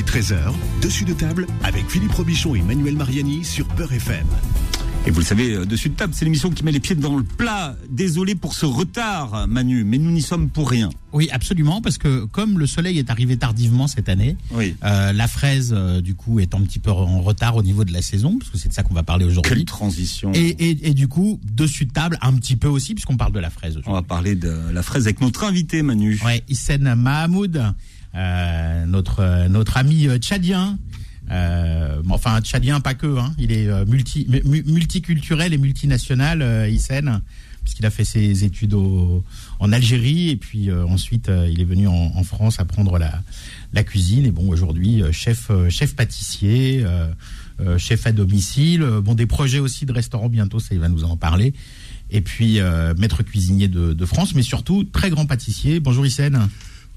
midi 13h, dessus de table avec Philippe Robichon et Manuel Mariani sur Peur FM. Et vous le savez, euh, Dessus de table, c'est l'émission qui met les pieds dans le plat. Désolé pour ce retard, Manu, mais nous n'y sommes pour rien. Oui, absolument, parce que comme le soleil est arrivé tardivement cette année, Oui. euh, la fraise, euh, du coup, est un petit peu en retard au niveau de la saison, parce que c'est de ça qu'on va parler Quelle aujourd'hui. transition. Et, et, et du coup, dessus de table, un petit peu aussi, puisqu'on parle de la fraise On va parler de la fraise avec notre invité, Manu. Ouais, Hissène Mahamoud, euh, notre, euh, notre ami euh, tchadien. Euh, enfin, tchadien, pas que. Hein, il est euh, multi, mu- multiculturel et multinational, euh, Hissène, puisqu'il a fait ses études au, en Algérie et puis euh, ensuite euh, il est venu en, en France apprendre la, la cuisine. Et bon, aujourd'hui, euh, chef, euh, chef pâtissier, euh, euh, chef à domicile. Euh, Bon, des projets aussi de restaurant bientôt, ça il va nous en parler. Et puis euh, maître cuisinier de, de France, mais surtout très grand pâtissier. Bonjour Hissène.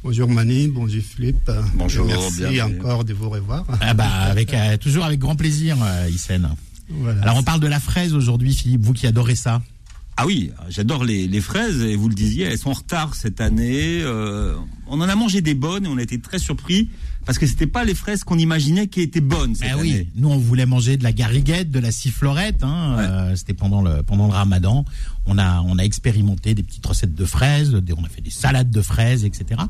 Bonjour Mani, bonjour Philippe. Bonjour, Et Merci bienvenue. encore de vous revoir. Ah bah avec euh, toujours avec grand plaisir, euh, Hissène. Voilà. Alors on parle de la fraise aujourd'hui, Philippe, vous qui adorez ça. Ah oui, j'adore les, les fraises, et vous le disiez, elles sont en retard cette année. Euh, on en a mangé des bonnes et on a été très surpris parce que c'était pas les fraises qu'on imaginait qui étaient bonnes cette Ah oui, nous on voulait manger de la gariguette, de la sifflorette. Hein, Ouais. euh, C'était pendant le pendant le Ramadan. On a on a expérimenté des petites recettes de fraises, des- on a fait des salades de fraises, etc.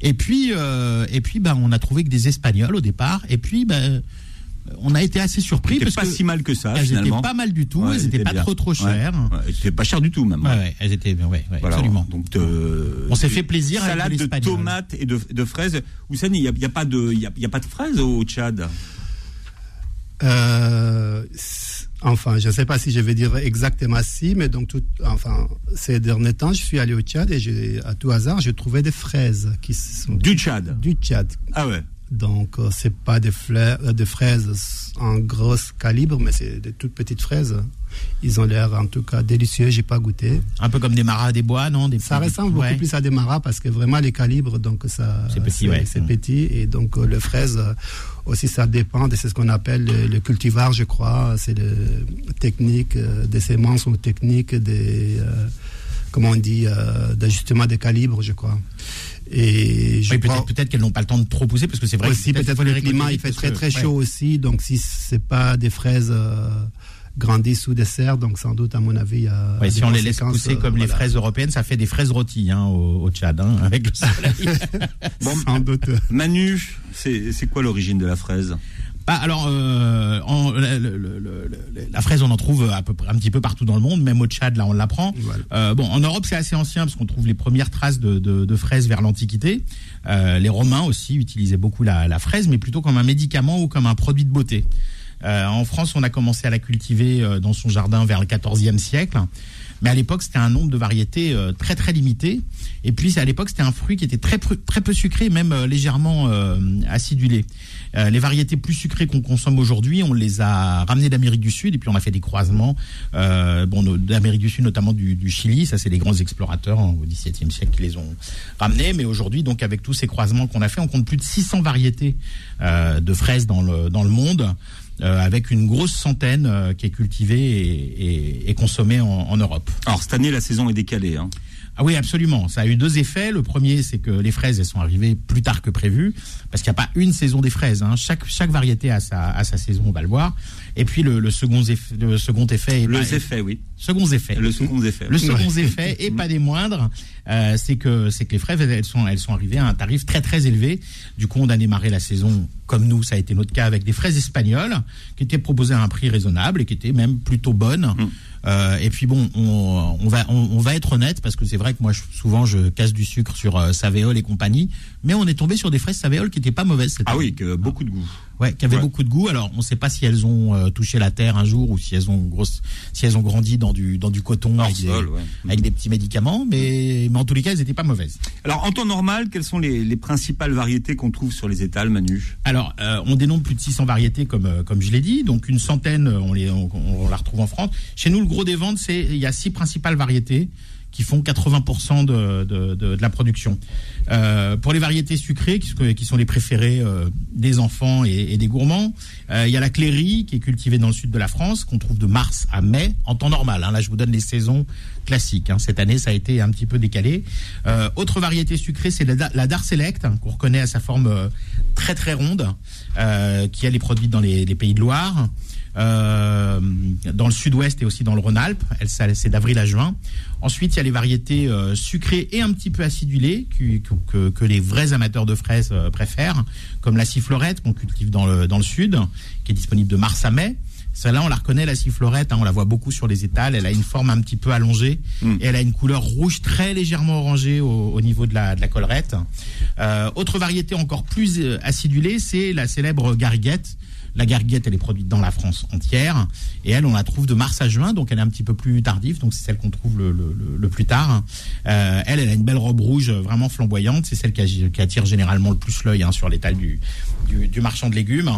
Et puis euh, et puis bah on a trouvé que des Espagnols au départ. Et puis bah, on a été assez surpris parce pas que si mal que ça elles étaient finalement. pas mal du tout. Ouais, elles étaient pas bien. trop trop chères. ouais, elles étaient pas chères du tout même. Ouais, ouais, elles étaient ouais, ouais, Voilà. absolument. Donc, euh, On s'est fait plaisir avec Salade de tomates et de, de fraises. Houssène, il n'y a, il y a pas de, il y a, il y a pas de fraises au Tchad? Euh, enfin, je ne sais pas si je vais dire exactement si, mais donc tout, enfin, ces derniers temps, je suis allé au Tchad et j'ai, à tout hasard, j'ai trouvé des fraises qui sont Du Tchad? du Tchad. Ah ouais. Donc, euh, c'est pas des, euh, des fraises en gros calibre, mais c'est des toutes petites fraises. Ils ont l'air en tout cas délicieux. J'ai pas goûté. Un peu comme des maras des bois, non des Ça ressemble beaucoup ouais. plus à des maras parce que vraiment les calibres, donc ça. C'est petit, ouais. C'est Mm. petit et donc euh, le fraise euh, aussi ça dépend c'est ce qu'on appelle le, le cultivar, je crois. C'est le technique euh, des semences ou technique des euh, comment on dit euh, d'ajustement des calibres, je crois. Et je Oui, peut-être qu'elles n'ont pas le temps de trop pousser parce que c'est vrai. que aussi peut-être les le climat il fait très très que- chaud ouais. aussi, donc si c'est pas des fraises euh, grandies sous des serres, donc sans doute à mon avis il y a Ouais, si on les laisse pousser euh, comme les fraises européennes, ça fait des fraises rôties hein, au, au Tchad, hein, avec le soleil. Bon, sans doute. Manu, c'est c'est quoi l'origine de la fraise? Bah, alors, euh, en- le- le- le- le- la fraise, on en trouve à peu près un petit peu partout dans le monde, même au Tchad, là, on l'apprend. Voilà. Euh, bon, en Europe, c'est assez ancien parce qu'on trouve les premières traces de, de, de fraises vers l'Antiquité. Euh, les Romains aussi utilisaient beaucoup la, la fraise, mais plutôt comme un médicament ou comme un produit de beauté. Euh, en France, on a commencé à la cultiver euh, dans son jardin vers le XIVe siècle. Mais à l'époque, c'était un nombre de variétés euh, très très limité. Et puis, à l'époque, c'était un fruit qui était très très peu sucré, même euh, légèrement euh, acidulé. Euh, les variétés plus sucrées qu'on consomme aujourd'hui, on les a ramenées d'Amérique du Sud et puis on a fait des croisements. Euh, bon, d'Amérique du Sud, notamment du, du Chili. Ça, c'est les grands explorateurs hein, au XVIIe siècle qui les ont ramenés. Mais aujourd'hui, donc avec tous ces croisements qu'on a fait, on compte plus de 600 variétés de fraises dans le dans le monde. Euh, avec une grosse centaine euh, qui est cultivée et, et- et consommée en, en Europe. Alors cette année, la saison est décalée. Hein. Ah oui, absolument. Ça a eu deux effets. Le premier, c'est que les fraises, elles sont arrivées plus tard que prévu, parce qu'il n'y a pas une saison des fraises. Hein. Chaque, chaque variété a sa, a sa saison, on va le voir. Et puis le, le second, effet, le second effet, est Le pas- effet, oui. second effet. Le second effet. Le second effet, et pas des moindres, euh, c'est que que les fraises elles sont elles sont arrivées à un tarif très très élevé. Du coup, on a démarré la saison comme nous, ça a été notre cas avec des fraises espagnoles qui étaient proposées à un prix raisonnable et qui étaient même plutôt bonnes. Mm. Euh, et puis bon, on, on va on, on va être honnête parce que c'est vrai que moi je- souvent je casse du sucre sur euh, Savéol et compagnie, mais on est tombé sur des fraises Savéol qui étaient pas mauvaises. cette Ah année. oui, que beaucoup de goût. Ouais, qui Ouais. beaucoup de goût. Alors, on ne sait pas si elles ont euh, touché la terre un jour ou si elles ont grosse, si elles ont grandi dans du dans du coton avec, des, sol, ouais. avec des petits médicaments, mais mais en tous les cas, elles n'étaient pas mauvaises. Alors en temps normal, quelles sont les, les principales variétés qu'on trouve sur les étals, Manu? Alors, euh, on dénombre plus de 600 variétés, comme euh, comme je l'ai dit. Donc, une centaine, on les on, on la retrouve en France. Chez nous, le gros des ventes, c'est il y a six principales variétés qui font 80% de, de, la production. Euh, pour les variétés sucrées, qui, sont les préférées euh, des enfants et, des gourmands, euh, il y a la cléry, qui est cultivée dans le sud de la France, qu'on trouve de mars à mai, en temps normal. hein. Là, je vous donne les saisons classiques. hein. Cette année, ça a été un petit peu décalé. Autre variété sucrée, c'est la, la Dar Select, hein, qu'on reconnaît à sa forme très très ronde, qui elle est produite dans les, les pays de Loire. Euh, dans le sud-ouest et aussi dans le Rhône-Alpes. C'est d'avril à juin. Ensuite, il y a les variétés euh, sucrées et un petit peu acidulées que, que, que les vrais amateurs de fraises euh, préfèrent, comme la sifflorette qu'on cultive dans le, dans le sud, qui est disponible de mars à mai. Celle-là, on la reconnaît, la sifflorette, hein, on la voit beaucoup sur les étals. Elle a une forme un petit peu allongée Mm. et elle a une couleur rouge très légèrement orangée au, au niveau de la, de la collerette. Euh, autre variété encore plus acidulée, c'est la célèbre gariguette. La gariguette, elle est produite dans la France entière. Et elle, on la trouve de mars à juin, donc elle est un petit peu plus tardive. Donc c'est celle qu'on trouve le, plus tard. Euh, elle, elle a une belle robe rouge euh, vraiment flamboyante. C'est celle qui, attire généralement le plus l'œil hein, sur l'étal du, du, marchand de légumes.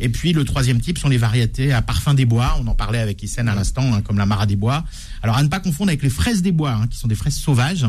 Et puis le troisième type sont les variétés à parfum des bois. On en parlait avec Issène à l'instant, hein, comme la Mara des bois. Alors à ne pas confondre avec les fraises des bois, hein, qui sont des fraises sauvages.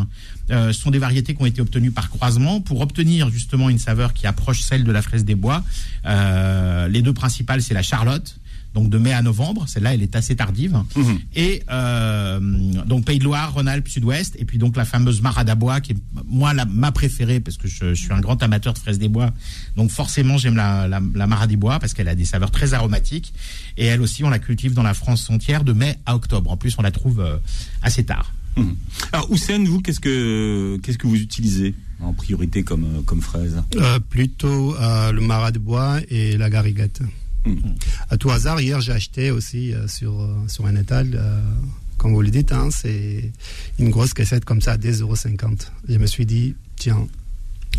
Euh, ce sont des variétés qui ont été obtenues par croisement pour obtenir justement une saveur qui approche celle de la fraise des bois. Les deux c'est la Charlotte. Donc de mai à novembre, celle-là elle est assez tardive. Mhm. Et euh, donc Pays de Loire, Rhône-Alpes, Sud-Ouest, et puis donc la fameuse Marade à bois qui est moi la, ma préférée parce que je, je suis un grand amateur de fraises des bois. Donc forcément j'aime la, la, la Marade des bois parce qu'elle a des saveurs très aromatiques et elle aussi on la cultive dans la France entière de mai à octobre. En plus on la trouve euh, assez tard. Mhm. Alors, Hussein, vous, qu'est-ce que qu'est-ce que vous utilisez en priorité comme euh, comme fraise Euh, plutôt euh, le marat de bois et la gariguette. Mhm. À tout hasard, hier, j'ai acheté aussi euh, sur, euh, sur un étal, euh, comme vous le dites, hein, c'est une grosse cassette comme ça à 2,50 euros. Je me suis dit, tiens,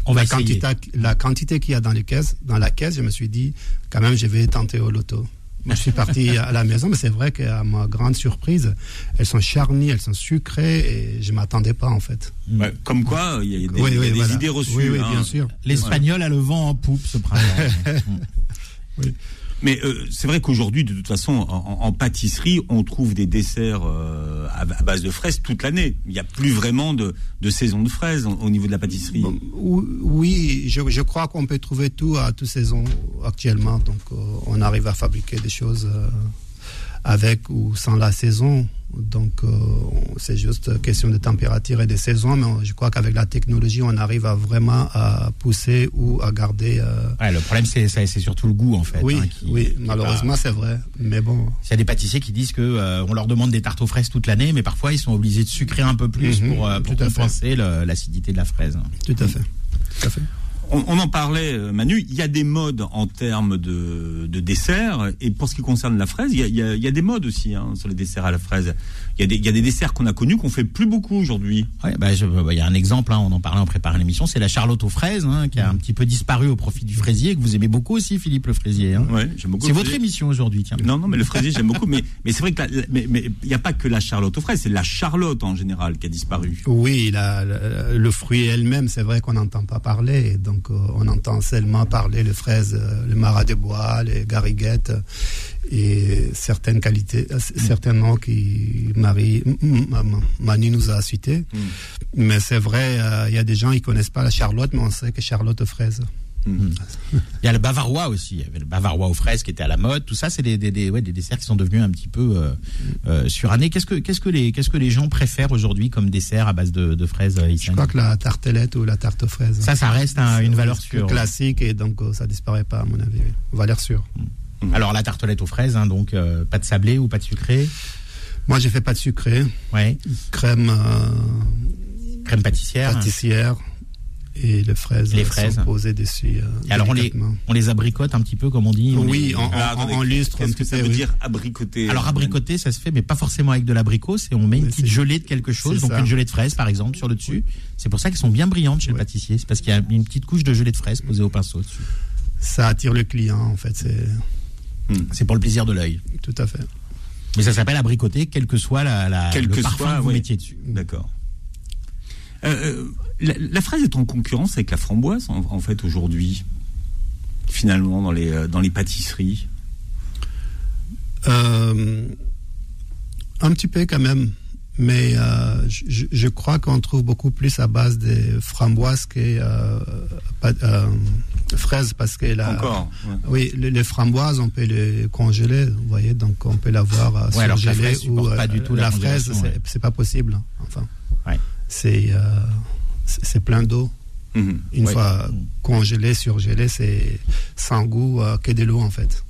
On va la essayer. quantité, la quantité qu'il y a dans, les caisses, dans la caisse, je me suis dit, quand même, je vais tenter au loto. Moi, je suis parti à la maison, mais c'est vrai qu'à ma grande surprise, elles sont charnies, elles sont sucrées, et je m'attendais pas, en fait. Ouais, Comme quoi, il y a, des, Oui, il y a oui, des voilà. idées reçues. Oui, oui, hein. bien sûr. L'espagnol a le vent en poupe ce printemps. Mais euh, c'est vrai qu'aujourd'hui, de toute façon, en, pâtisserie, on trouve des desserts euh, à, base de fraises toute l'année. Il n'y a plus vraiment de, saison de fraises au, au niveau de la pâtisserie. Oui, je, crois qu'on peut trouver tout à toute saison actuellement. Donc, euh, on arrive à fabriquer des choses avec ou sans la saison. Donc, euh, c'est juste question de température et de saison. Mais on- je crois qu'avec la technologie, on arrive à vraiment à pousser ou à garder. euh, Ouais, le problème c'est c'est c'est surtout le goût en fait. oui, hein, qui- oui, qui malheureusement, c'est vrai. Mais bon. Il y a des pâtissiers qui disent que euh, on leur demande des tartes aux fraises toute l'année, mais parfois ils sont obligés de sucrer un peu plus Mhm, pour, euh, pour compenser l'acidité de la fraise. Tout à fait. Tout à fait. On, on en parlait, euh, Manu. Il y a des modes en termes de, de desserts. Et pour ce qui concerne la fraise, il y a, il y a- il y a des modes aussi hein, sur les desserts à la fraise. Il y a des, il y a des desserts qu'on a connus qu'on fait plus beaucoup aujourd'hui. Ouais, bah, je- bah, il y a un exemple, hein, on en parlait en préparant l'émission, c'est la charlotte aux fraises, hein, qui a un petit peu disparu au profit du fraisier, que vous aimez beaucoup aussi, Philippe le fraisier. hein. Ouais, j'aime beaucoup. C'est le votre émission aujourd'hui, tiens. Non, non, mais le fraisier, j'aime beaucoup. Mais, mais c'est vrai que la- la- mais mais il n'y a pas que la charlotte aux fraises, c'est la charlotte en général qui a disparu. Oui, la- la- le fruit elle-même, c'est vrai qu'on n'entend pas parler. Donc, euh, on entend seulement parler les fraises, euh, le marat de bois, les gariguettes euh, et certaines qualités, euh, c- certains noms qui Marie, Manu nous a cités. Mais c'est vrai, euh, il y a des gens qui connaissent pas la Charlotte, mais on sait que Charlotte aux fraises. Il y a le bavarois aussi, il y avait le bavarois aux fraises qui était à la mode, tout ça c'est des, des, des, ouais, des desserts qui sont devenus un petit peu euh, euh, surannés. Qu'est-ce que, qu'est-ce, que les, qu'est-ce que les gens préfèrent aujourd'hui comme dessert à base de, de fraises euh, Je crois que la tartelette ou la tarte aux fraises. Ça, ça reste un- une valeur sûre. classique et donc euh, ça disparaît pas à mon avis. Valeur sûre. Alors la tartelette aux fraises, hein, donc euh, pas de sablé ou pas de sucré Moi, j'ai fait pas de sucré, Ouais. crème. Crème pâtissière. pâtissière et les fraises, Les euh, fraises. sont posées dessus. euh, Et alors on les, on les abricote un petit peu comme on dit. on Oui, les- en, en, Alors, attendez, en lustre. Qu'est-ce que ça peu, veut oui. dire abricoter Alors abricoter, ça se fait, mais pas forcément avec de l'abricot. C'est on met une Mais petite gelée de quelque chose, donc ça. une gelée de fraises par exemple sur le dessus. C'est pour ça qu'elles sont bien brillantes chez le pâtissier. C'est parce qu'il y a une petite couche de gelée de fraises posée au pinceau dessus. Ça attire le client, en fait. C'est C'est pour le plaisir de l'œil. tout à fait. Mais ça s'appelle abricoter, quel que soit la, la- Quel le que parfum soit, que vous oui. mettiez dessus. D'accord. Euh, euh, la, la fraise est en concurrence avec la framboise en, en fait aujourd'hui, finalement dans les euh, dans les pâtisseries. Euh, un petit peu quand même. Mais euh, je, je crois qu'on trouve beaucoup plus à base des framboises que euh, pas- fraises parce que la, Encore. ouais. Oui, les, les framboises, on peut les congeler, vous voyez, donc on peut l'avoir Ouais, la surgelée ou pas du tout la la fraise, c'est ouais. pas possible. hein, Enfin, c'est c'est plein d'eau. Mhm. Une fois congelé, surgelé, c'est sans goût euh, que de l'eau en fait.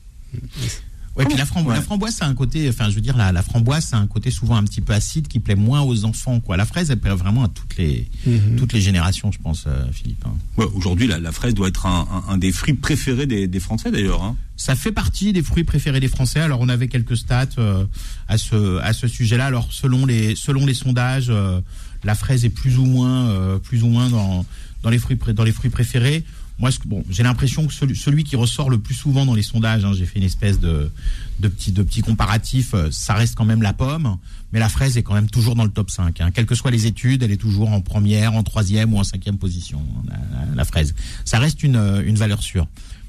Ouais, puis la, frambo- Ouais. la framboise, c'est un côté, enfin, je veux dire, la, la framboise, c'est un côté souvent un petit peu acide qui plaît moins aux enfants, quoi. La fraise, elle plaît vraiment à toutes les, Mhm. toutes les générations, je pense, euh, Philippe. hein. Ouais, Aujourd'hui, la, la fraise doit être un, un- un des fruits préférés des, des Français d'ailleurs. hein. Ça fait partie des fruits préférés des Français. Alors, on avait quelques stats euh, à ce, à ce sujet-là. Alors, selon les, selon les sondages, euh, la fraise est plus ou moins, euh, plus ou moins dans, dans les fruits, dans les fruits préférés. Moi, bon, j'ai l'impression que celui, celui qui ressort le plus souvent dans les sondages, hein, j'ai fait une espèce de, de petit, de petit comparatif, euh, ça reste quand même la pomme, mais la fraise est quand même toujours dans le top 5. hein. Quelles que soient les études, elle est toujours en première, en troisième ou en cinquième position, la, la- la fraise. Ça reste une, euh, une valeur sûre.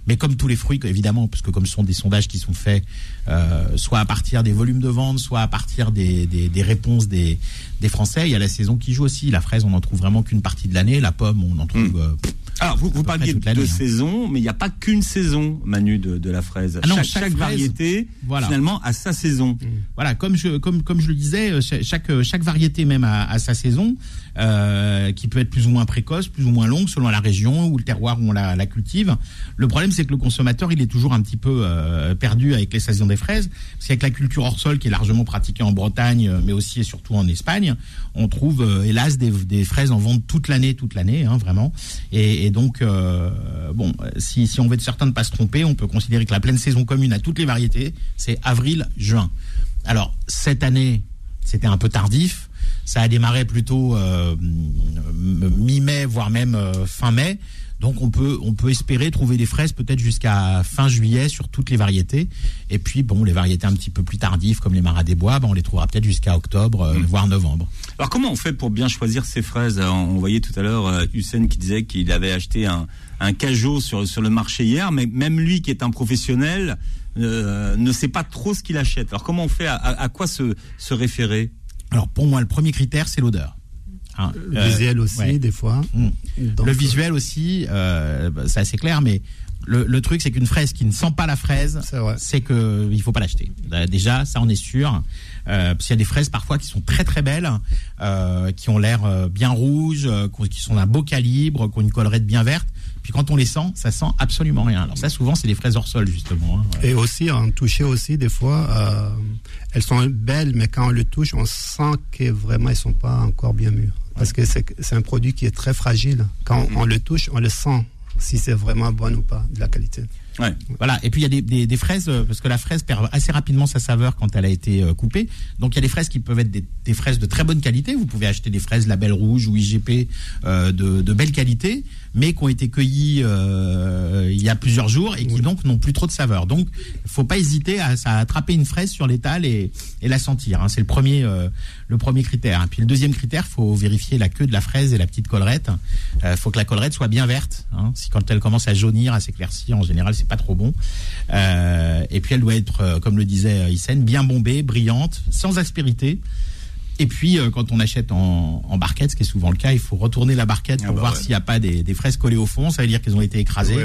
Mais comme tous les fruits, évidemment, parce que comme ce sont des sondages qui sont faits euh, soit à partir des volumes de vente, soit à partir des, des, des réponses des, des Français, il y a la saison qui joue aussi. La fraise, on n'en trouve vraiment qu'une partie de l'année. La pomme, on en trouve. euh, pff, Alors, vous, vous parliez de hein. saison, mais il n'y a pas qu'une saison, Manu, de, de la fraise. Ah non, chaque, chaque chaque fraise, variété, voilà. finalement, a sa saison. Voilà, comme je comme comme je le disais, euh, cha- chaque chaque variété même a, a sa saison, euh, qui peut être plus ou moins précoce, plus ou moins longue selon la région ou le terroir où on la, la cultive. Le problème, c'est que le consommateur, il est toujours un petit peu euh, perdu avec les saisons des fraises, parce qu'avec la culture hors sol qui est largement pratiquée en Bretagne, euh, mais aussi et surtout en Espagne, on trouve euh, hélas des, des fraises en vente toute l'année, toute l'année, hein, vraiment. Et, et donc, euh, si on veut être certain de pas se tromper, on peut considérer que la pleine saison commune à toutes les variétés, c'est avril-juin. Alors, cette année, c'était un peu tardif. Ça a démarré plutôt euh, mi-mai, voire même euh, fin mai. Donc on peut on peut espérer trouver des fraises peut-être jusqu'à fin juillet sur toutes les variétés. Et puis bon, les variétés un petit peu plus tardives comme les maras des bois, ben, on les trouvera peut-être jusqu'à octobre, euh, voire novembre. Alors, comment on fait pour bien choisir ces fraises? On on voyait tout à l'heure euh, Hussein qui disait qu'il avait acheté un, un cajot sur, sur le marché hier, mais même lui qui est un professionnel euh, ne sait pas trop ce qu'il achète. Alors, comment on fait? À, à- à quoi se, se référer? Alors pour moi, le premier critère, c'est l'odeur. Hein, Le euh, visuel aussi, ouais. des fois. Mm. Donc, le visuel aussi, euh, bah, c'est assez clair, mais le, le truc, c'est qu'une fraise qui ne sent pas la fraise, C'est vrai. c'est que il faut pas l'acheter. Euh, Déjà, ça, on est sûr. Euh, parce qu'il y a des fraises parfois qui sont très très belles, euh, qui ont l'air euh, bien rouges, euh, qui sont d'un beau calibre, qui ont une collerette bien verte. Puis quand on les sent, ça sent absolument rien. Alors ça, souvent, c'est des fraises hors sol justement. hein. Et aussi, en toucher aussi, des fois, euh, elles sont belles, mais quand on le touche, on sent que vraiment, elles sont pas encore bien mûres. Parce que c'est c'est un produit qui est très fragile. Quand on le touche, on le sent si c'est vraiment bon ou pas, de la qualité. Ouais. Voilà. Et puis il y a des, des, des fraises euh, parce que la fraise perd assez rapidement sa saveur quand elle a été euh, coupée. Donc il y a des fraises qui peuvent être des, des fraises de très bonne qualité. Vous pouvez acheter des fraises label rouge ou IGP euh, de, de belle qualité, mais qui ont été cueillies euh, il y a plusieurs jours et qui donc n'ont plus trop de saveur. Donc faut pas hésiter à, à attraper une fraise sur l'étal et, et la sentir. hein. C'est le premier euh, le premier critère. Et puis le deuxième critère, faut vérifier la queue de la fraise et la petite collerette. Euh, faut que la collerette soit bien verte. hein. Si quand elle commence à jaunir, à s'éclaircir, en général, c'est pas trop bon. Euh, et puis elle doit être, euh, comme le disait euh, Hissène, bien bombée, brillante, sans aspérité. Et puis, euh, quand on achète en, en barquette, ce qui est souvent le cas, il faut retourner la barquette pour Ah bah voir ouais. s'il n'y a pas des, des fraises collées au fond. Ça veut dire qu'elles ont été écrasées.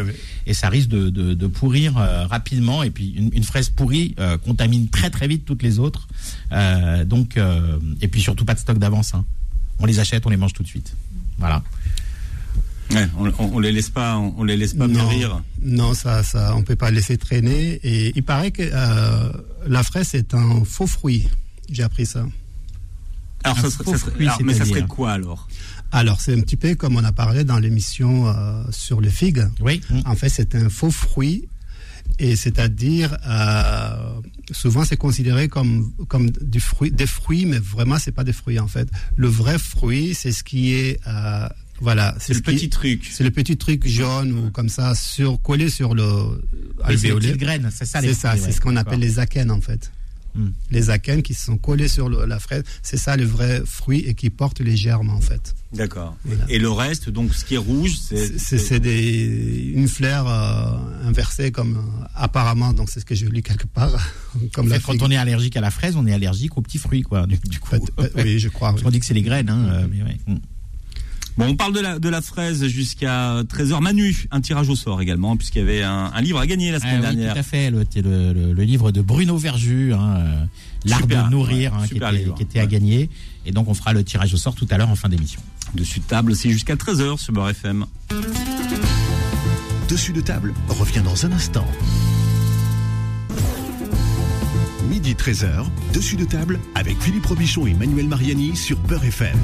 Et ça risque de, de, de pourrir euh, rapidement. Et puis, une, une fraise pourrie euh, contamine très très vite toutes les autres. Euh, donc, euh, et puis surtout pas de stock d'avance. hein. On les achète, on les mange tout de suite. Voilà. Ouais, on, on, on les laisse pas, on, on les laisse pas non, mûrir. non, ça, ça, on peut pas laisser traîner. Et il paraît que euh, la fraise est un faux fruit. J'ai appris ça. Alors, ça serait, faux ça serait- fruit, alors, mais ça serait quoi alors? Alors, c'est un petit peu comme on a parlé dans l'émission euh, sur le figue. Oui. En fait, c'est un faux fruit. Et c'est-à-dire, euh, souvent c'est considéré comme, comme du fruit, des fruits, mais vraiment c'est pas des fruits en fait. Le vrai fruit, c'est ce qui est, euh, voilà, C'est le petit truc. c'est le petit truc jaune ou comme ça, sur, collé sur le c'est alvéolé. petites graines. C'est ça, C'est ça, c'est ce qu'on appelle les akènes en fait. Hmm. Les akènes qui sont collés sur le- la fraise, c'est ça le vrai fruit et qui porte les germes en fait. D'accord. Voilà. Et le reste, donc, ce qui est rouge, c'est. C'est c'est une fleur euh, inversée comme euh, apparemment donc c'est ce que je lis quelque part comme la quand on est allergique à la fraise, on est allergique aux petits fruits, quoi. Du, du coup, oui, je crois. oui. on dit que c'est les graines, hein, euh, mais ouais. Bon, on parle de la, de la fraise jusqu'à 13h. Manu, un tirage au sort également, puisqu'il y avait un, un livre à gagner la semaine Ah oui, dernière. tout à fait, le, le, le- le livre de Bruno Verju, hein, euh, L'art de nourrir, ouais, hein, qui, était, livre, qui était à gagner. Et donc on fera le tirage au sort tout à l'heure en fin d'émission. Dessus de table, c'est jusqu'à 13h sur Beurre FM. Dessus de table revient dans un instant. Midi 13h, dessus de table avec Philippe Robichon et Manuel Mariani sur Peur FM.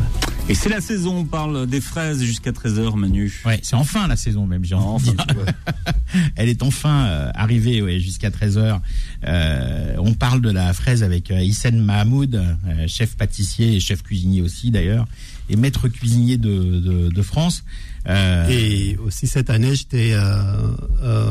Et c'est la saison, on parle des fraises jusqu'à 13h, Manu. Ouais, c'est enfin la saison même, j'ai envie de Enfin. Elle est enfin euh, arrivée ouais, jusqu'à 13h. Euh, on parle de la fraise avec euh, Hissène Mahmoud, euh, chef pâtissier et chef cuisinier aussi d'ailleurs, et maître cuisinier de, de, de France. Euh, Et aussi cette année, j'étais, euh, euh,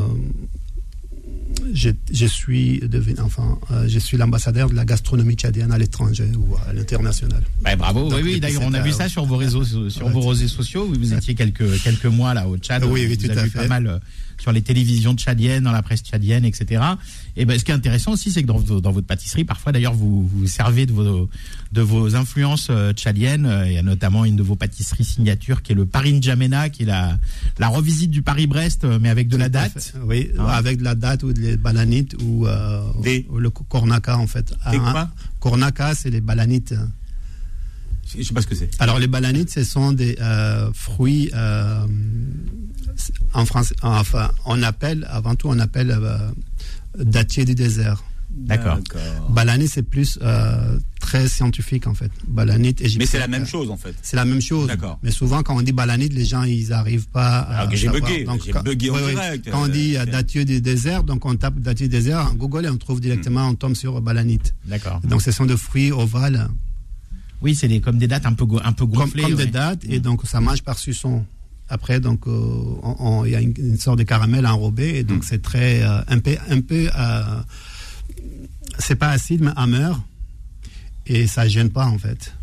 je, je suis devenu, enfin, euh, je suis l'ambassadeur de la gastronomie tchadienne à l'étranger ou à l'international. bah, bravo, Donc, oui, d'ailleurs, on a vu ça sur vos réseaux, sur ouais, vos réseaux sociaux. Vous étiez quelques quelques mois là au Tchad. Oui, oui, vous tout à fait. pas mal euh, sur les télévisions tchadiennes, dans la presse tchadienne, etc. Et ben, ce qui est intéressant aussi, c'est que dans, votre pâtisserie, parfois d'ailleurs, vous vous servez de vos de vos influences euh, tchadiennes. Il y a notamment une de vos pâtisseries signatures qui est le Paris N'Djamena, qui est la la revisite du Paris-Brest, euh, mais avec de la date. Oui, Ah. avec de la date ou les balanites ou, euh, Des- ou le cornaca en fait. Des Ah, quoi Cornaca, c'est les balanites. Je sais pas ce que c'est. Alors les balanites, ce sont des euh, fruits euh, en français. Enfin, on appelle avant tout, on appelle euh, dattier du désert. D'accord. Balanite, c'est plus euh, très scientifique en fait. Balanite égyptienne. Mais c'est la même chose en fait. C'est la même chose. D'accord. Mais souvent, quand on dit balanite, les gens, ils n'arrivent pas à. Que j'ai bugué, Donc, j'ai quand- bugué en oui, oui. direct. Quand on dit Euh, dattier du désert, donc on tape dattier du désert en Google et on trouve directement, Hmm. on tombe sur balanite. D'accord. Donc, ce sont des fruits ovales, Oui, c'est des, comme des dates un peu un peu gonflées. comme ouais. des dattes, et donc ça mange par suçon. Après, donc, euh, il y a une, une sorte de caramel enrobé, et donc c'est très, euh, un peu, un peu, euh, c'est pas acide, mais amer, et ça gêne pas en fait.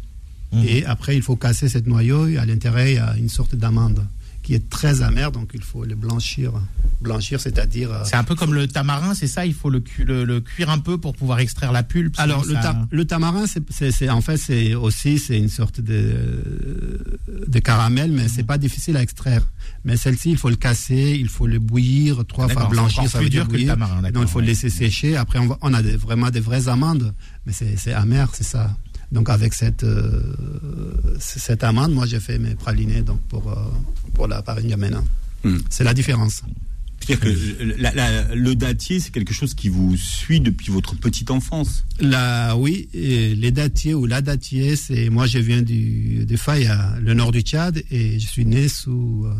Mhm. Et après, il faut casser cette noyau. Et à l'intérieur, il y a une sorte d'amande qui est très amère, donc il faut le blanchir. Blanchir, c'est-à-dire. euh, C'est un peu comme le tamarin, c'est ça Il faut le, cu- le, le cuire un peu pour pouvoir extraire la pulpe. Alors, le, ça- ta- le tamarin, c'est- en fait, c'est aussi c'est une sorte de, de caramel, mais c'est pas difficile à extraire. Mais celle-ci, il faut le casser, il faut le bouillir trois fois blanchir, ça veut dire dur que le bouillir. tamarin, Donc, il faut ouais. le laisser sécher. Après, on, va- on a des- vraiment des vraies amandes, mais c'est amer, c'est ça. Donc, avec cette, euh, cette amande, moi, j'ai fait mes pralinés donc, pour, euh, pour la Paris. Hmm. C'est la différence. C'est-à-dire que la- la- le dattier, c'est quelque chose qui vous suit depuis votre petite enfance. Là, oui, et les dattiers ou la dattier, c'est moi je viens du de Faya, le nord du Tchad, et je suis né sous euh,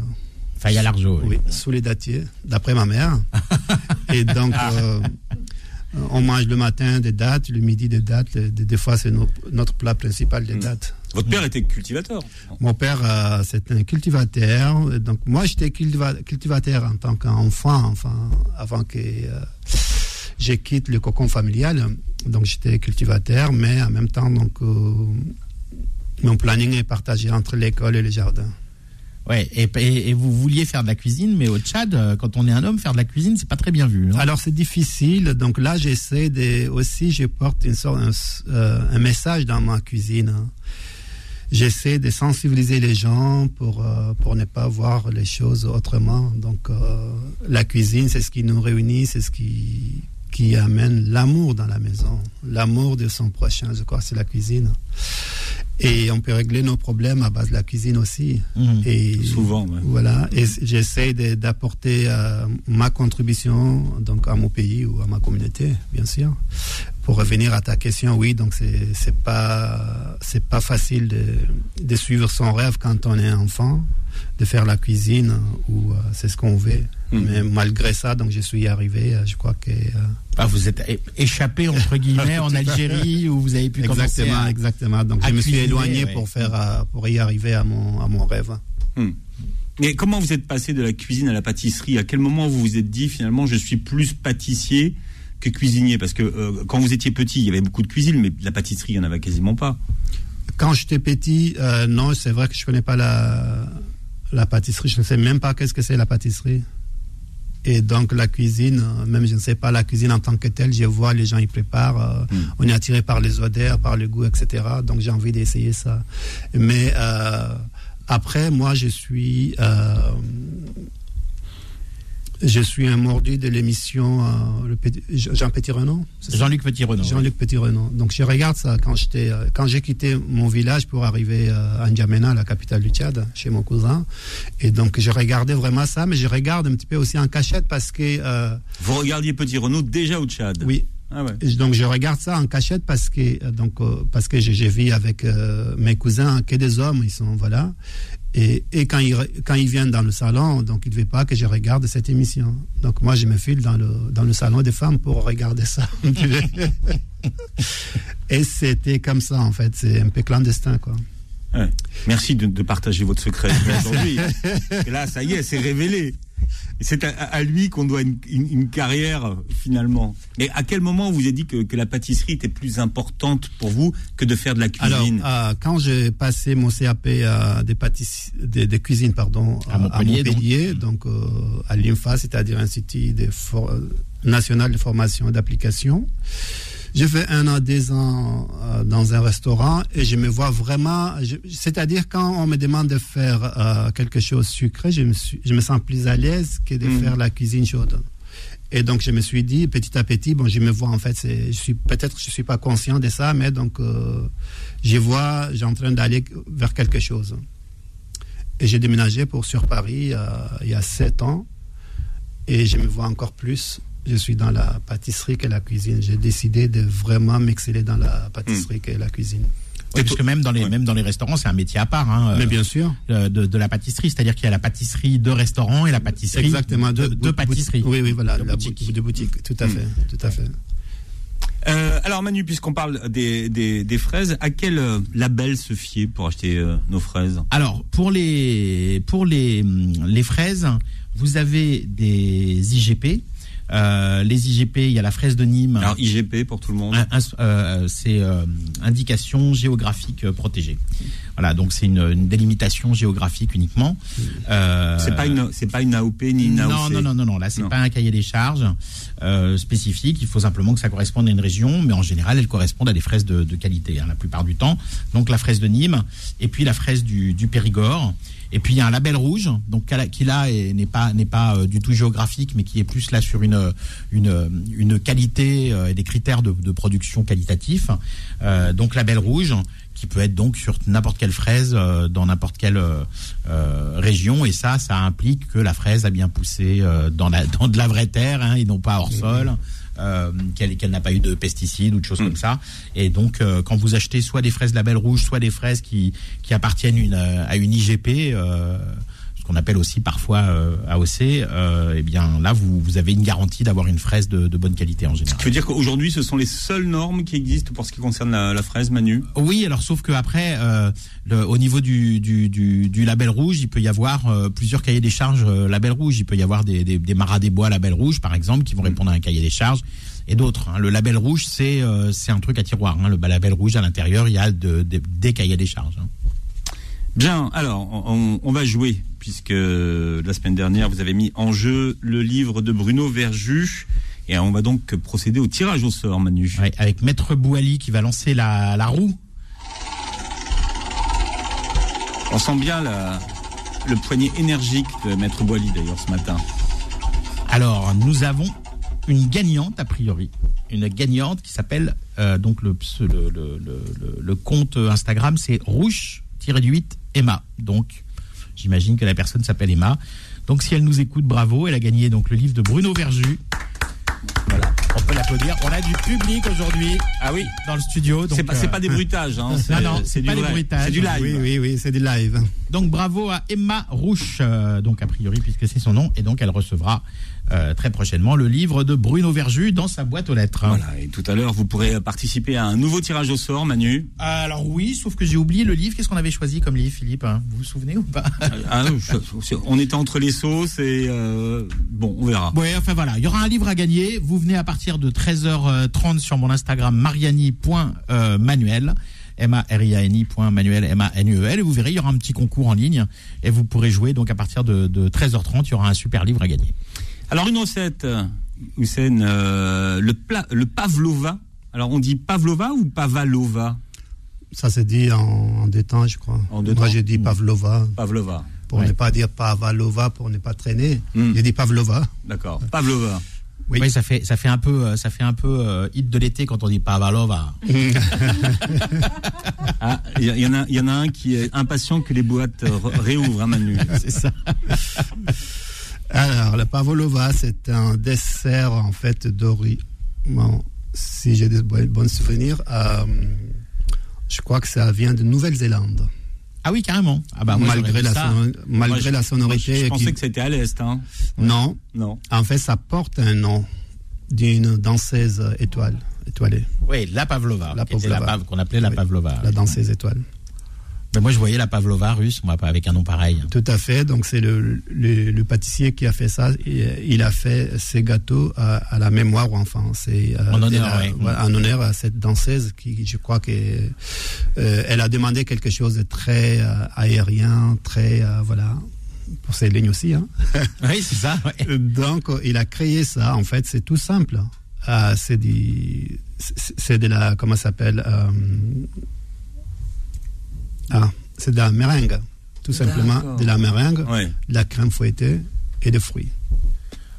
à l'argeau. oui. oui, sous les dattiers, d'après ma mère. et donc euh, on mange le matin des dattes, le midi des dattes, le- des, fois c'est no- notre plat principal des Mm. dattes. Votre père était cultivateur? Mon père, euh, c'est un cultivateur. Donc, moi, j'étais cultiva- cultivateur en tant qu'enfant, enfin, avant que euh, je quitte le cocon familial. Donc, j'étais cultivateur, mais en même temps, donc, euh, mon planning est partagé entre l'école et le jardin. Ouais, et, et- vous vouliez faire de la cuisine, mais au Tchad, euh, quand on est un homme, faire de la cuisine, c'est pas très bien vu. non Alors, c'est difficile. Donc, là, j'essaie de. Aussi, je porte une sorte, un, euh, un message dans ma cuisine. J'essaie de sensibiliser les gens pour, euh, pour ne pas voir les choses autrement. Donc, euh, la cuisine, c'est ce qui nous réunit, c'est ce qui, qui amène l'amour dans la maison, l'amour de son prochain, je crois, c'est la cuisine. Et on peut régler nos problèmes à base de la cuisine aussi. Et Souvent, ouais. Voilà, et j'essaie d'apporter euh, ma contribution donc à mon pays ou à ma communauté, bien sûr. Pour revenir à ta question, oui, donc c'est c'est pas c'est pas facile de, de suivre son rêve quand on est enfant, de faire la cuisine ou euh, c'est ce qu'on veut. Mhm. Mais malgré ça, donc je suis arrivé. euh, Je crois que euh, Ah, vous êtes échappé entre guillemets en. Algérie où vous avez pu commencer exactement, à- exactement. Donc je me suis éloigné ouais. pour faire pour y arriver à mon à mon rêve. Et comment vous êtes passé de la cuisine à la pâtisserie? À quel moment vous vous êtes dit finalement je suis plus pâtissier que cuisinier Parce que euh, quand vous étiez petit, il y avait beaucoup de cuisine, mais de la pâtisserie, il n'y en avait quasiment pas. Quand j'étais petit, euh, non, c'est vrai que je connais pas la, la pâtisserie. Je ne sais même pas qu'est-ce que c'est la pâtisserie. Et donc la cuisine, euh, même je ne sais pas la cuisine en tant que telle, je vois les gens y préparent, euh, Mm. on est attiré par les odeurs, par le goût, etc. Donc j'ai envie d'essayer ça. Mais euh, après, moi, je suis, euh, je suis un mordu de l'émission euh, Petit- Jean Petit ça Jean-Luc Petit-Renaud. Jean-Luc Petit Renaud. Donc, je regarde ça quand j'étais, euh, quand j'ai quitté mon village pour arriver euh, à N'Djamena, la capitale du Tchad, chez mon cousin. Et donc, je regardais vraiment ça, mais je regarde un petit peu aussi en cachette parce que, Vous regardiez Petit Renault déjà au Tchad? Oui, Ah ouais. Et Donc je regarde ça en cachette parce que euh, donc euh, parce que je, je vis avec euh, mes cousins que des hommes ils sont voilà et, et quand ils quand ils viennent dans le salon donc ils ne veulent pas que je regarde cette émission donc moi je me file dans le dans le salon des femmes pour regarder ça et c'était comme ça en fait c'est un peu clandestin quoi Ouais. Merci de, de partager votre secret aujourd'hui. Et là, ça y est, c'est révélé. C'est à, à lui qu'on doit une, une- une carrière finalement. Mais à quel moment vous avez dit que, que la pâtisserie était plus importante pour vous que de faire de la alors cuisine? euh, quand j'ai passé mon CAP euh, des des, des cuisines pardon À Montpellier, donc. Montpellier, donc, euh, à l'INFA c'est-à-dire Institut de for- euh, national de formation et d'application j'ai fait un an, deux ans euh, dans un restaurant et je me vois vraiment, c'est-à-dire quand on me demande de faire euh, quelque chose sucré, je me, suis- je me sens plus à l'aise que de Mhm. faire la cuisine chaude. Et donc je me suis dit, petit à petit, bon, je me vois en fait, je suis peut-être je suis pas conscient de ça, mais donc euh, je vois, j'ai en train d'aller vers quelque chose. Et j'ai déménagé pour sur Paris il y a sept ans, et je me vois encore plus. Je suis dans la pâtisserie que la cuisine. J'ai décidé de vraiment m'exceller dans la pâtisserie que la cuisine. Oui, parce que même dans les Ouais. même dans les restaurants, c'est un métier à part. Hein, Mais euh, bien sûr. euh, de, de la pâtisserie, c'est-à-dire qu'il y a la pâtisserie de restaurant et la pâtisserie Exactement. de, de, bou- pâtisserie. Oui, oui, voilà. De la boutique. De boutique. Tout à Mm. fait. Tout à fait. Euh, alors Manu, puisqu'on parle des, des, des fraises, à quel euh, label se fier pour acheter euh, nos fraises? Alors pour les pour les les fraises, vous avez des IGP. Euh, les IGP, il y a la fraise de Nîmes. Alors IGP pour tout le monde. Euh, c'est euh, indication géographique protégée. Voilà, donc c'est une, une délimitation géographique uniquement. Euh, C'est pas une, c'est pas une AOP ni une AOC. non, non, non, non, non. Là, c'est pas un cahier des charges euh, spécifique. Il faut simplement que ça corresponde à une région, mais en général, elles correspondent à des fraises de, de qualité, hein, la plupart du temps. Donc la fraise de Nîmes, et puis la fraise du, du Périgord. Et puis il y a un label rouge, donc qui là- n'est pas n'est pas euh, du tout géographique, mais qui est plus là sur une une, une qualité euh, et des critères de, de production qualitatifs. Euh, donc label rouge qui peut être donc sur n'importe quelle fraise euh, dans n'importe quelle euh, euh, région. Et ça ça implique que la fraise a bien poussé euh, dans la dans de la vraie terre hein, et non pas hors sol euh, qu'elle qu'elle n'a pas eu de pesticides ou de choses Mm. comme ça. Et donc euh, quand vous achetez soit des fraises label rouge soit des fraises qui qui appartiennent une, à une IGP euh, qu'on appelle aussi parfois euh, AOC euh, eh bien là vous vous avez une garantie d'avoir une fraise de, de bonne qualité en général Tu veux dire qu'aujourd'hui, ce sont les seules normes qui existent pour ce qui concerne la, la fraise, Manu? Oui, alors sauf que après, euh, le- au niveau du, du, du, du label rouge, il peut y avoir euh, plusieurs cahiers des charges euh, label rouge. Il peut y avoir des, des, des maras des bois label rouge, par exemple, qui vont répondre à un cahier des charges, et d'autres. hein. Le label rouge, c'est euh, c'est un truc à tiroir. Hein. Le label rouge, à l'intérieur, il y a de, de- des cahiers des charges. hein. Bien, alors on, on va jouer, puisque la semaine dernière, vous avez mis en jeu le livre de Bruno Verjus. Et on va donc procéder au tirage au sort, Manu. Ouais, avec Maître Bouali qui va lancer la, la roue. On sent bien la- le poignet énergique de Maître Boily, d'ailleurs, ce matin. Alors, nous avons une gagnante, a priori. Une gagnante qui s'appelle, euh, donc le, le, le, le, le- le compte Instagram, c'est rouge-8 Emma. Donc, j'imagine que la personne s'appelle Emma. Donc, si elle nous écoute, bravo. Elle a gagné donc le livre de Bruno Verjus. Voilà, on peut l'applaudir. On a du public aujourd'hui Ah oui dans le studio. C'est pas, euh, pas des bruitages, hein. Non, non, c'est pas des bruitages. C'est du live. Oui, oui, oui, c'est du live. Donc bravo à Emma Rouche, euh, donc a priori puisque c'est son nom, et donc elle recevra euh, très prochainement le livre de Bruno Verjus dans sa boîte aux lettres. Voilà, et tout à l'heure, vous pourrez participer à un nouveau tirage au sort, Manu. Alors oui, sauf que j'ai oublié le livre. Qu'est-ce qu'on avait choisi comme livre, Philippe hein? Vous vous souvenez ou pas? Ah, je- on était entre les sauces et euh, bon, on verra. Ouais, enfin voilà, il y aura un livre à gagner. Vous venez à partir de 13h30 sur mon Instagram mariani.manuel. M-A-R-I-A-N-I.manuel, M-A-N-U-E-L, et vous verrez, il y aura un petit concours en ligne, et vous pourrez jouer, donc à partir de, de 13h30, il y aura un super livre à gagner. Alors une recette, Hussein, euh, le plat, le pavlova. Alors on dit pavlova ou pavalova? Ça se dit en, en deux temps, je crois. En deux Moi, temps? j'ai dit. Pavlova, Pavlova. pour Ouais. ne pas dire Pavalova, pour ne pas traîner. Mm. J'ai dit Pavlova. D'accord. Pavlova. Oui. Oui, ça fait ça fait un peu euh, ça fait un peu euh, hit de l'été quand on dit Pavalova. Ah, il y, y en a, il y en a un qui est impatient que les boîtes re- réouvrent, hein, Manu. C'est ça. Alors, la Pavlova, c'est un dessert, en fait, d'ori. Bon, si j'ai des bo- bons souvenirs, euh, je crois que ça vient de Nouvelle-Zélande. Ah oui, carrément. Ah bah moi, malgré la, malgré Moi, sonorité. moi, je, je pensais qui- que c'était à l'Est. Hein. Non, Non. en fait, ça porte un nom d'une danseuse étoile, étoilée, Oui, la Pavlova, La Pavlova. Pav- qu'on appelait la Oui, Pavlova. la danseuse étoile. Mais moi, je voyais la Pavlova russe, moi, pas avec un nom pareil. Tout à fait. Donc c'est le, le, le pâtissier qui a fait ça. Et, il a fait ces gâteaux à, à la mémoire enfin c'est euh, En honneur, voilà, en honneur à cette danseuse qui, je crois que euh, elle a demandé quelque chose de très euh, aérien, très euh, voilà pour ses lignes aussi. Hein. Oui, c'est ça. ouais. Donc euh, il a créé ça. En fait, c'est tout simple. Euh, c'est de la comment ça s'appelle euh, ah, c'est de la meringue, tout simplement de la meringue Ouais. de la crème fouettée et des fruits.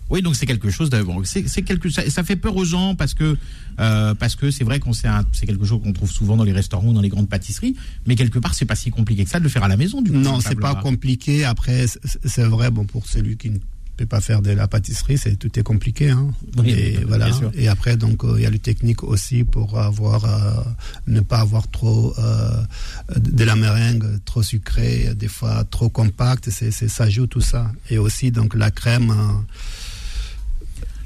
Oui, donc c'est quelque chose de bon, c'est c'est quelque ça, ça fait peur aux gens parce que euh, parce que c'est vrai qu'on c'est un- c'est quelque chose qu'on trouve souvent dans les restaurants ou dans les grandes pâtisseries, mais quelque part c'est pas si compliqué que ça de le faire à la maison du coup. Non, c'est pas compliqué. Après, c'est- c'est vrai, bon, pour celui qui ne peut pas faire de la pâtisserie, c'est tout est compliqué. Hein. Oui, et voilà. Et après, donc, euh, il y a le technique aussi pour avoir euh, ne pas avoir trop euh, de la meringue trop sucrée, des fois trop compacte. C'est ça joue tout ça. Et aussi donc la crème.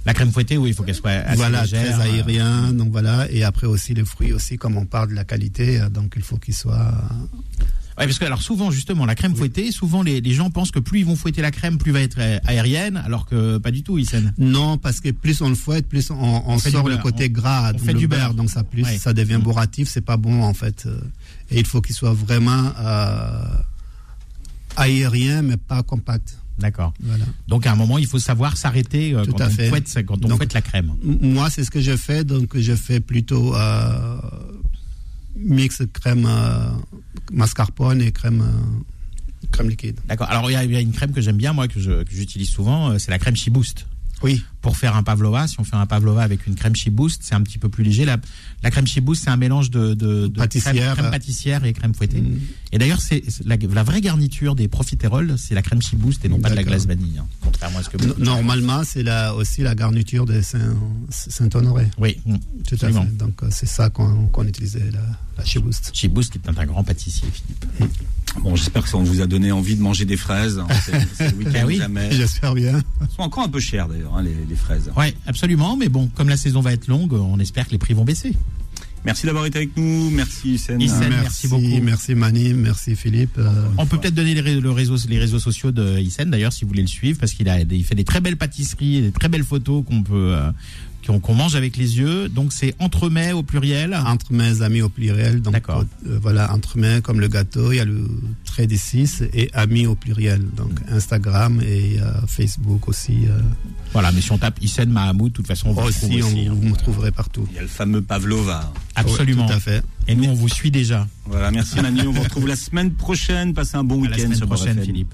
La crème fouettée, oui, il faut qu'elle soit assez voilà, légère. très euh, aérien. Donc voilà. Et après aussi les fruits aussi, comme on parle de la qualité, donc il faut qu'ils soient. Ouais, parce que alors souvent justement la crème fouettée, souvent les, les gens pensent que plus ils vont fouetter la crème, plus va être euh, aérienne, alors que pas du tout, Isen. Non, parce que plus on le fouette, plus on, sort le côté on- gras, on donc fait le du beurre. donc ça plus Ouais. ça devient Mm. bourratif, c'est pas bon en fait. Euh, Et il faut qu'il soit vraiment euh, aérien, mais pas compact. D'accord. Voilà. Donc à un moment, il faut savoir s'arrêter euh, quand on fait. fouette quand on Donc- fouette la crème. Moi, c'est ce que je fais, donc je fais plutôt euh, mix crème mascarpone et crème euh, crème liquide. D'accord. Alors il y, a- une crème que j'aime bien moi que j'utilise souvent, euh, c'est la crème Chiboost. Oui, Pour faire un pavlova, si on fait un pavlova avec une crème Chiboost, c'est un petit peu plus léger. La, la crème Chiboost, c'est un mélange de, de, de Pâtissière. crème, crème pâtissière et crème fouettée. Mm. Et d'ailleurs, c'est la, la vraie garniture des profiteroles, c'est la crème Chiboost et non pas de la glace vanille, hein, contrairement à ce que vous normalement, c'est aussi la garniture de Saint- Saint-Honoré. Oui, mm, Tout absolument. à fait. Donc euh, c'est ça qu'on utilisait, la, la Chiboost. Chiboost qui est un grand pâtissier, Philippe. Bon, j'espère que ça vous a donné envie de manger des fraises. C'est c'est le week-end Ben oui. ou jamais. J'espère bien. Elles sont encore un peu chères d'ailleurs, hein, les, les fraises. Ouais, absolument. Mais bon, comme la saison va être longue, on espère que les prix vont baisser. Merci d'avoir été avec nous. Merci Hussein. Hussein. merci beaucoup. Merci Mani, merci Philippe. Euh, On peut peut-être donner les, le réseau, les réseaux sociaux de Isen d'ailleurs si vous voulez le suivre parce qu'il a il fait des très belles pâtisseries, des très belles photos qu'on peut euh, qu'on qu'on mange avec les yeux. Donc c'est entremets au pluriel. entre mes amis au pluriel. Donc D'accord. euh, voilà, entre mes comme le gâteau, il y a le trait des 6 et amis au pluriel. Donc Instagram et euh, Facebook aussi. euh, Voilà, mais si on tape Isen Mahamoud, de toute façon on vous aussi, on, aussi. hein. vous me trouverez partout. Il y a le fameux Pavlova. Absolument. Ouais, tout à fait. Et nous on vous suit déjà. Voilà, merci Manu. On vous retrouve la semaine prochaine. Passez un bon À la week-end semaine prochaine. Philippe.